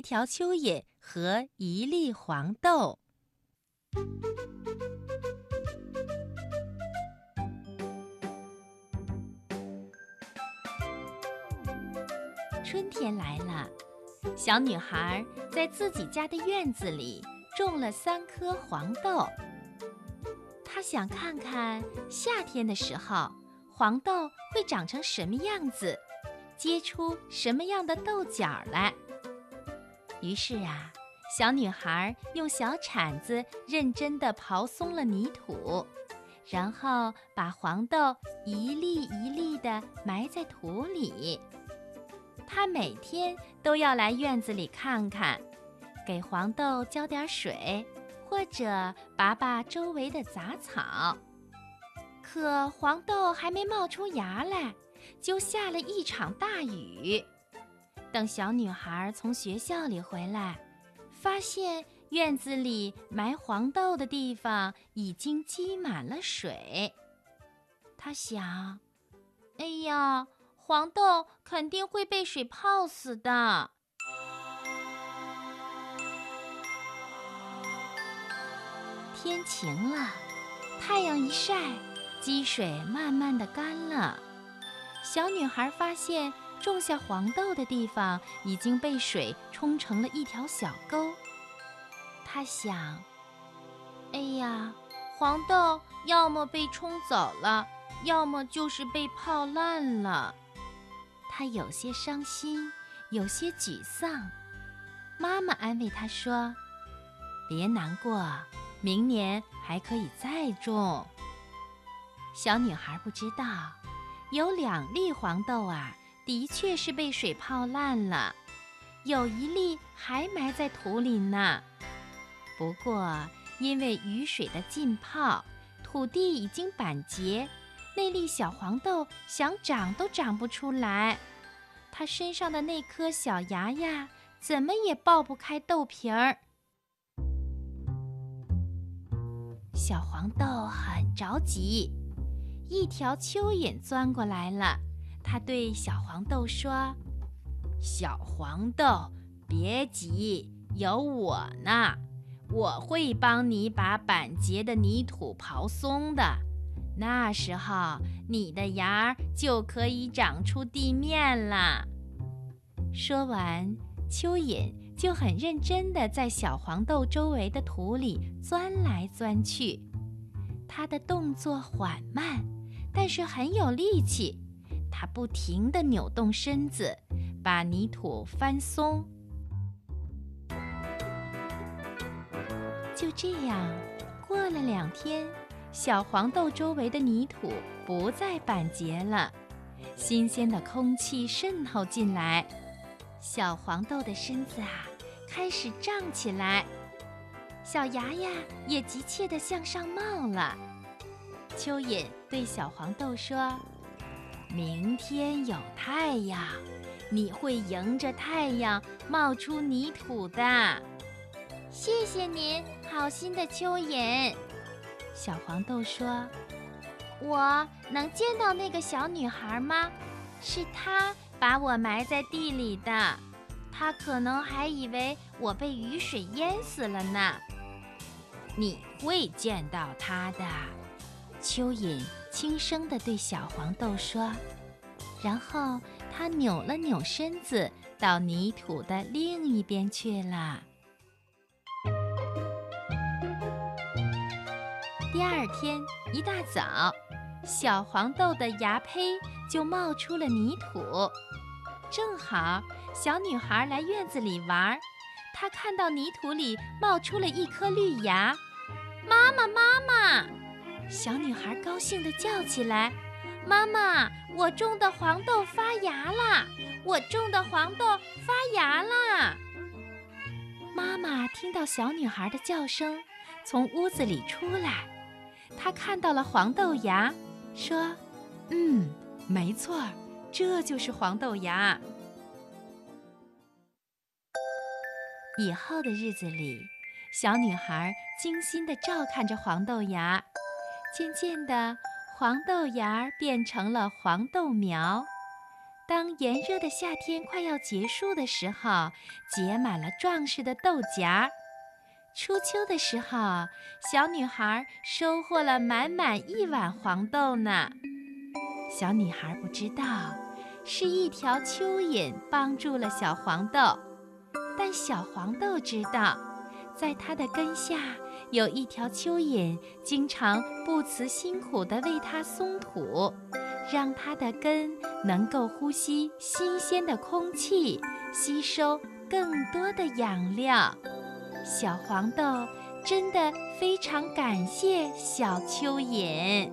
一条蚯蚓和一粒黄豆。春天来了，小女孩在自己家的院子里种了三颗黄豆。她想看看夏天的时候，黄豆会长成什么样子，结出什么样的豆角来。于是啊，小女孩用小铲子认真地刨松了泥土，然后把黄豆一粒一粒地埋在土里。她每天都要来院子里看看，给黄豆浇点水，或者拔拔周围的杂草。可黄豆还没冒出芽来，就下了一场大雨。等小女孩从学校里回来，发现院子里埋黄豆的地方已经积满了水。她想：“哎呀！”黄豆肯定会被水泡死的。天晴了，太阳一晒，积水慢慢的干了。小女孩发现种下黄豆的地方已经被水冲成了一条小沟。他想：“哎呀，黄豆要么被冲走了，要么就是被泡烂了。”他有些伤心，有些沮丧。妈妈安慰他说：“别难过，明年还可以再种。”小女孩不知道，有两粒黄豆啊，的确是被水泡烂了，有一粒还埋在土里呢。不过，因为雨水的浸泡，土地已经板结。那粒小黄豆想长都长不出来，它身上的那颗小芽芽，怎么也爆不开豆皮儿。小黄豆很着急，一条蚯蚓钻过来了，它对小黄豆说：“小黄豆，别急，有我呢，我会帮你把板结的泥土刨松的。”那时候，你的芽儿就可以长出地面了。说完，蚯蚓就很认真地在小黄豆周围的土里钻来钻去。它的动作缓慢，但是很有力气。它不停地扭动身子，把泥土翻松。就这样，过了两天。小黄豆周围的泥土不再板结了，新鲜的空气渗透进来，小黄豆的身子啊开始胀起来，小芽呀也急切地向上冒了。蚯蚓对小黄豆说：“明天有太阳，你会迎着太阳冒出泥土的。”谢谢您，好心的蚯蚓。小黄豆说：“我能见到那个小女孩吗？是她把我埋在地里的。她可能还以为我被雨水淹死了呢。你会见到她的。”蚯蚓轻声地对小黄豆说，然后它扭了扭身子，到泥土的另一边去了。第二天一大早，小黄豆的芽胚就冒出了泥土。正好小女孩来院子里玩，她看到泥土里冒出了一颗绿芽。妈妈，妈妈！小女孩高兴地叫起来：“妈妈，我种的黄豆发芽了！我种的黄豆发芽了！”妈妈听到小女孩的叫声，从屋子里出来。她看到了黄豆芽，说：“嗯，没错，这就是黄豆芽。”以后的日子里，小女孩精心地照看着黄豆芽，渐渐的，黄豆芽儿变成了黄豆苗。当炎热的夏天快要结束的时候，结满了壮实的豆荚；初秋的时候，小女孩收获了满满一碗黄豆呢。小女孩不知道，是一条蚯蚓帮助了小黄豆，但小黄豆知道，在它的根下有一条蚯蚓，经常不辞辛苦地为它松土。让它的根能够呼吸新鲜的空气，吸收更多的养料。小黄豆真的非常感谢小蚯蚓。